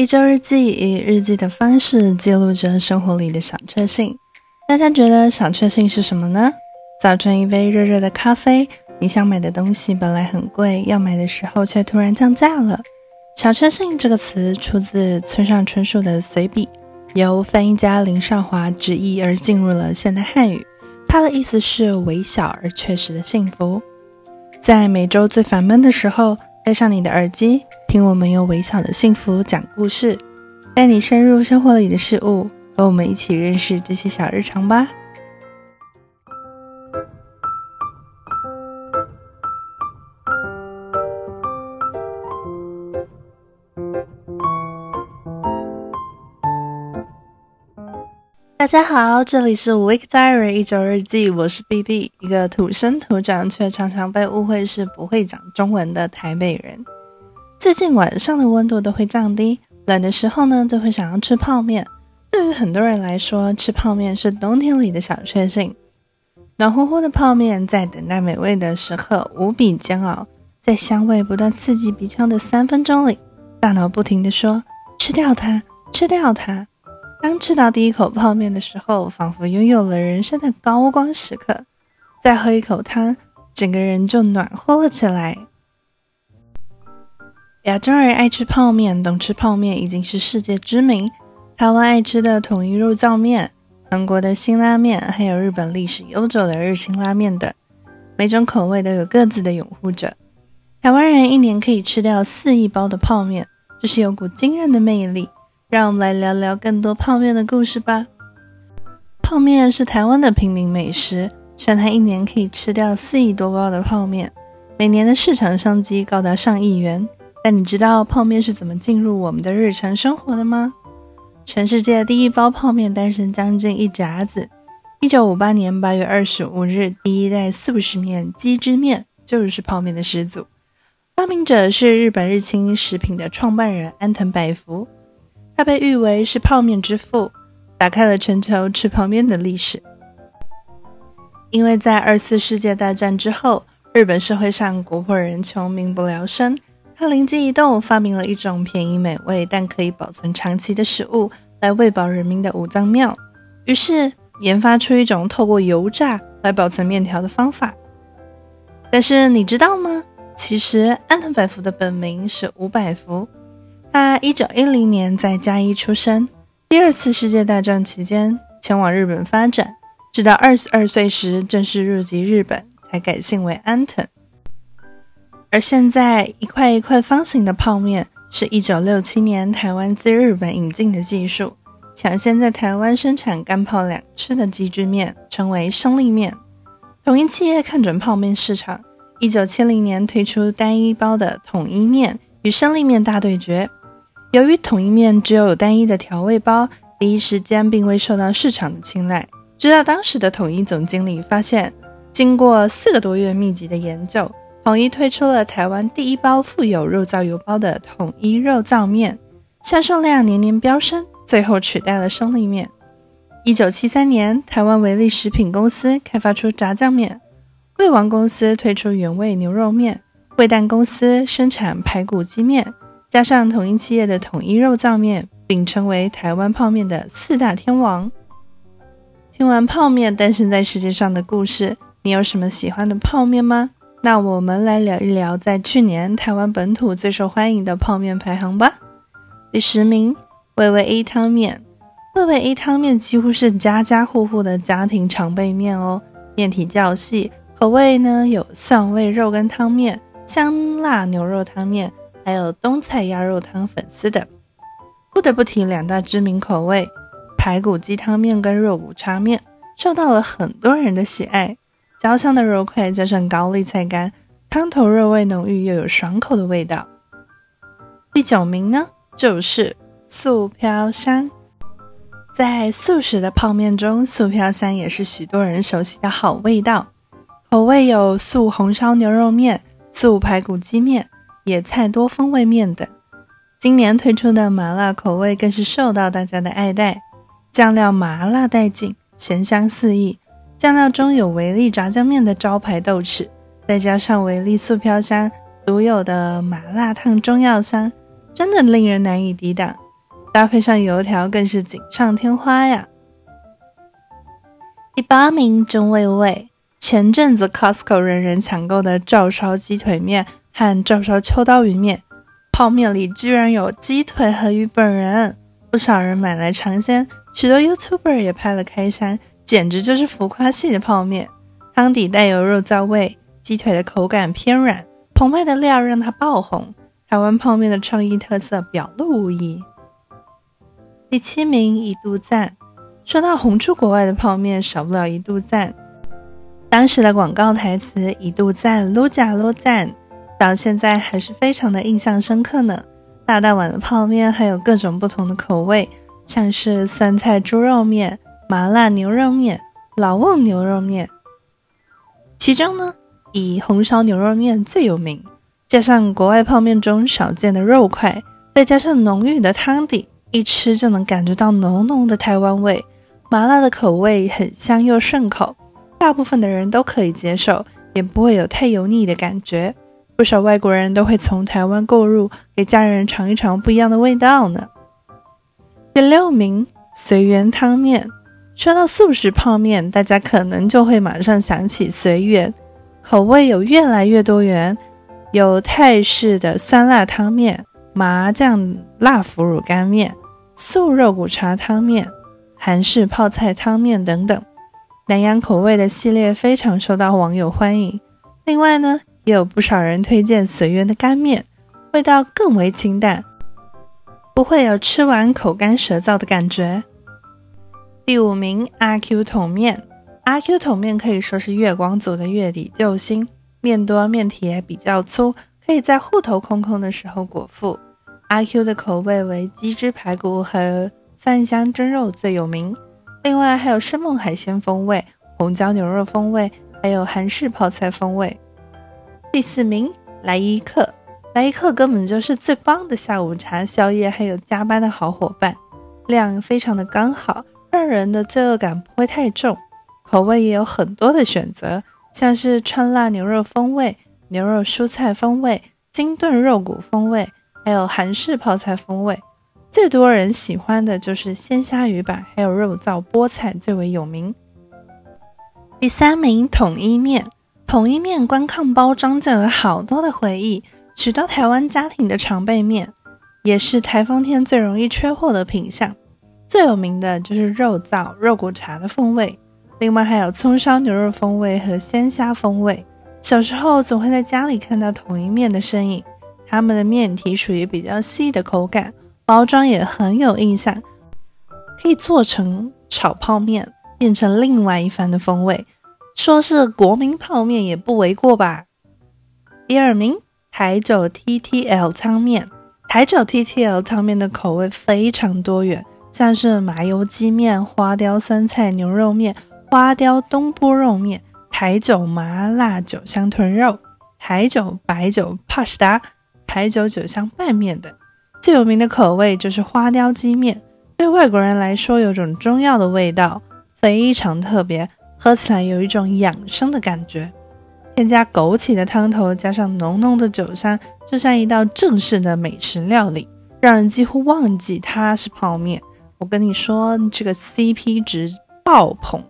一周日记以日记的方式记录着生活里的小确幸。大家觉得小确幸是什么呢？早晨一杯热热的咖啡，你想买的东西本来很贵，要买的时候却突然降价了。小确幸这个词出自村上春树的随笔，由翻译家林少华直译而进入了现代汉语。它的意思是微小而确实的幸福。在每周最烦闷的时候，戴上你的耳机。听我们用微小的幸福讲故事，带你深入生活里的事物，和我们一起认识这些小日常吧。大家好，这里是 Week Diary 一周日记，我是 B B，一个土生土长却常常被误会是不会讲中文的台北人。最近晚上的温度都会降低，冷的时候呢，都会想要吃泡面。对于很多人来说，吃泡面是冬天里的小确幸。暖乎乎的泡面在等待美味的时刻无比煎熬，在香味不断刺激鼻腔的三分钟里，大脑不停地说：“吃掉它，吃掉它。”当吃到第一口泡面的时候，仿佛拥有了人生的高光时刻。再喝一口汤，整个人就暖和了起来。亚洲人爱吃泡面，懂吃泡面已经是世界知名。台湾爱吃的统一肉燥面，韩国的辛拉面，还有日本历史悠久的日清拉面等，每种口味都有各自的拥护者。台湾人一年可以吃掉四亿包的泡面，这是有股惊人的魅力。让我们来聊聊更多泡面的故事吧。泡面是台湾的平民美食，全台一年可以吃掉四亿多包的泡面，每年的市场商机高达上亿元。但你知道泡面是怎么进入我们的日常生活的吗？全世界第一包泡面诞生将近一甲子。一九五八年八月二十五日，第一代速食面鸡汁面就是泡面的始祖，发明者是日本日清食品的创办人安藤百福，他被誉为是泡面之父，打开了全球吃泡面的历史。因为在二次世界大战之后，日本社会上国破人穷，民不聊生。他灵机一动，发明了一种便宜美味但可以保存长期的食物，来喂饱人民的五脏庙。于是研发出一种透过油炸来保存面条的方法。但是你知道吗？其实安藤百福的本名是吴百福。他一九一零年在嘉义出生，第二次世界大战期间前往日本发展，直到二十二岁时正式入籍日本，才改姓为安藤。而现在，一块一块方形的泡面是一九六七年台湾自日本引进的技术，抢先在台湾生产干泡两吃的鸡汁面，称为生力面。统一企业看准泡面市场，一九七零年推出单一包的统一面，与生力面大对决。由于统一面只有单一的调味包，第一时间并未受到市场的青睐。直到当时的统一总经理发现，经过四个多月密集的研究。统一推出了台湾第一包富有肉燥油包的统一肉燥面，销售量年年飙升，最后取代了生力面。一九七三年，台湾维力食品公司开发出炸酱面，味王公司推出原味牛肉面，味蛋公司生产排骨鸡面，加上统一企业的统一肉燥面，并称为台湾泡面的四大天王。听完泡面诞生在世界上的故事，你有什么喜欢的泡面吗？那我们来聊一聊，在去年台湾本土最受欢迎的泡面排行吧。第十名，味味 A 汤面。味味 A 汤面几乎是家家户户的家庭常备面哦，面体较细，口味呢有蒜味肉羹汤面、香辣牛肉汤面，还有冬菜鸭肉汤粉丝等。不得不提两大知名口味，排骨鸡汤面跟肉骨茶面，受到了很多人的喜爱。焦香的肉块加上高丽菜干，汤头肉味浓郁又有爽口的味道。第九名呢，就是素飘香。在素食的泡面中，素飘香也是许多人熟悉的好味道。口味有素红烧牛肉面、素排骨鸡面、野菜多风味面等。今年推出的麻辣口味更是受到大家的爱戴，酱料麻辣带劲，咸香四溢。酱料中有维力炸酱面的招牌豆豉，再加上维力素飘香独有的麻辣烫中药香，真的令人难以抵挡。搭配上油条更是锦上添花呀。第八名，真味味。前阵子 Costco 人人抢购的照烧鸡腿面和照烧秋刀鱼面，泡面里居然有鸡腿和鱼本人，不少人买来尝鲜，许多 YouTuber 也拍了开箱，简直就是浮夸系的泡面。汤底带有肉燥味，鸡腿的口感偏软，澎湃的料让它爆红。台湾泡面的创意特色表露无遗。第七名，一度赞。说到红出国外的泡面，少不了一度赞。当时的广告台词“一度赞，撸假撸赞”，到现在还是非常的印象深刻呢。大大碗的泡面还有各种不同的口味，像是酸菜猪肉面、麻辣牛肉面、老旺牛肉面。其中呢，以红烧牛肉面最有名，加上国外泡面中少见的肉块，再加上浓郁的汤底，一吃就能感觉到浓浓的台湾味。麻辣的口味很香又顺口。大部分的人都可以接受，也不会有太油腻的感觉。不少外国人都会从台湾购入，给家人尝一尝不一样的味道呢。第六名，随缘汤面。说到素食泡面，大家可能就会马上想起随缘，口味有越来越多元，有泰式的酸辣汤面、麻酱辣腐乳干面、素肉骨茶汤面、韩式泡菜汤面等等。南洋口味的系列非常受到网友欢迎。另外呢，也有不少人推荐随缘的干面，味道更为清淡，不会有吃完口干舌燥的感觉。第五名，阿 Q 桶面。阿 Q 桶面可以说是月光族的月底救星，面多面体也比较粗，可以在户头空空的时候果腹。阿 Q 的口味为鸡汁排骨和蒜香蒸肉最有名。另外还有生猛海鲜风味、红椒牛肉风味，还有韩式泡菜风味。第四名，莱伊克，莱伊克根本就是最棒的下午茶、宵夜，还有加班的好伙伴。量非常的刚好，让人的罪恶感不会太重。口味也有很多的选择，像是川辣牛肉风味、牛肉蔬菜风味、金炖肉骨风味，还有韩式泡菜风味。最多人喜欢的就是鲜虾鱼板，还有肉燥菠菜最为有名。第三名统一面，统一面光看包装就有好多的回忆，许多台湾家庭的常备面，也是台风天最容易缺货的品相。最有名的就是肉燥肉骨茶的风味，另外还有葱烧牛肉风味和鲜虾风味。小时候总会在家里看到统一面的身影，他们的面体属于比较细的口感。包装也很有印象，可以做成炒泡面，变成另外一番的风味。说是国民泡面也不为过吧。第二名，台酒 TTL 汤面。台酒 TTL 汤面的口味非常多元，像是麻油鸡面、花雕酸菜牛肉面、花雕东坡肉面、台酒麻辣酒香豚肉、台酒白酒帕斯达、台酒酒香拌面等。最有名的口味就是花雕鸡面，对外国人来说有种中药的味道，非常特别，喝起来有一种养生的感觉。添加枸杞的汤头，加上浓浓的酒香，就像一道正式的美食料理，让人几乎忘记它是泡面。我跟你说，这个 CP 值爆棚。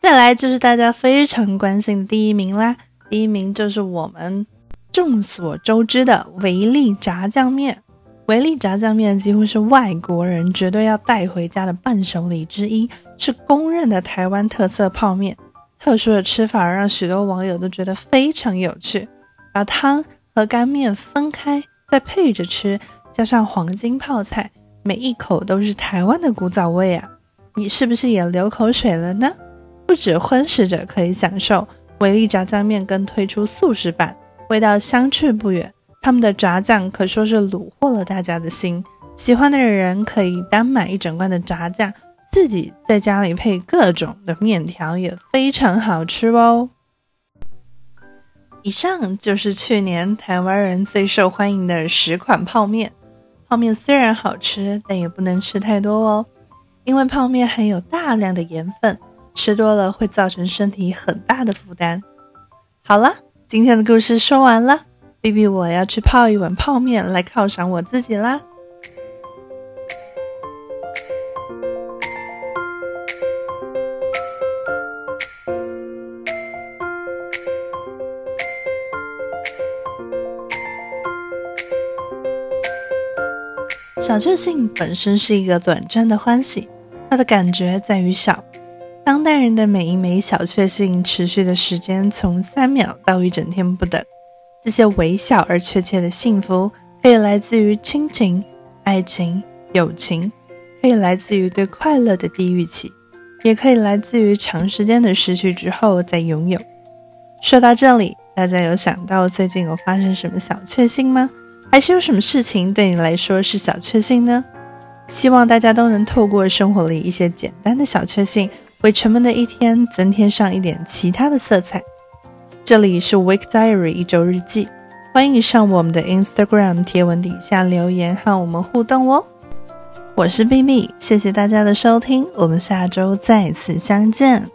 再来就是大家非常关心的第一名啦，第一名就是我们。众所周知的维力炸酱面，维力炸酱面几乎是外国人绝对要带回家的伴手礼之一，是公认的台湾特色泡面。特殊的吃法让许多网友都觉得非常有趣，把汤和干面分开，再配着吃，加上黄金泡菜，每一口都是台湾的古早味啊！你是不是也流口水了呢？不止荤食者可以享受，维力炸酱面更推出素食版。味道相去不远，他们的炸酱可说是虏获了大家的心。喜欢的人可以单买一整罐的炸酱，自己在家里配各种的面条，也非常好吃哦。以上就是去年台湾人最受欢迎的十款泡面。泡面虽然好吃，但也不能吃太多哦，因为泡面含有大量的盐分，吃多了会造成身体很大的负担。好了。今天的故事说完了逼逼我要去泡一碗泡面来犒赏我自己啦。小确幸本身是一个短暂的欢喜，它的感觉在于小。当代人的每一枚小确幸持续的时间从三秒到一整天不等。这些微小而确切的幸福，可以来自于亲情、爱情、友情，可以来自于对快乐的低预期，也可以来自于长时间的失去之后再拥有。说到这里，大家有想到最近有发生什么小确幸吗？还是有什么事情对你来说是小确幸呢？希望大家都能透过生活里一些简单的小确幸。为沉闷的一天增添上一点其他的色彩。这里是 Week Diary 一周日记，欢迎上我们的 Instagram 贴文底下留言和我们互动哦。我是 B B，谢谢大家的收听，我们下周再次相见。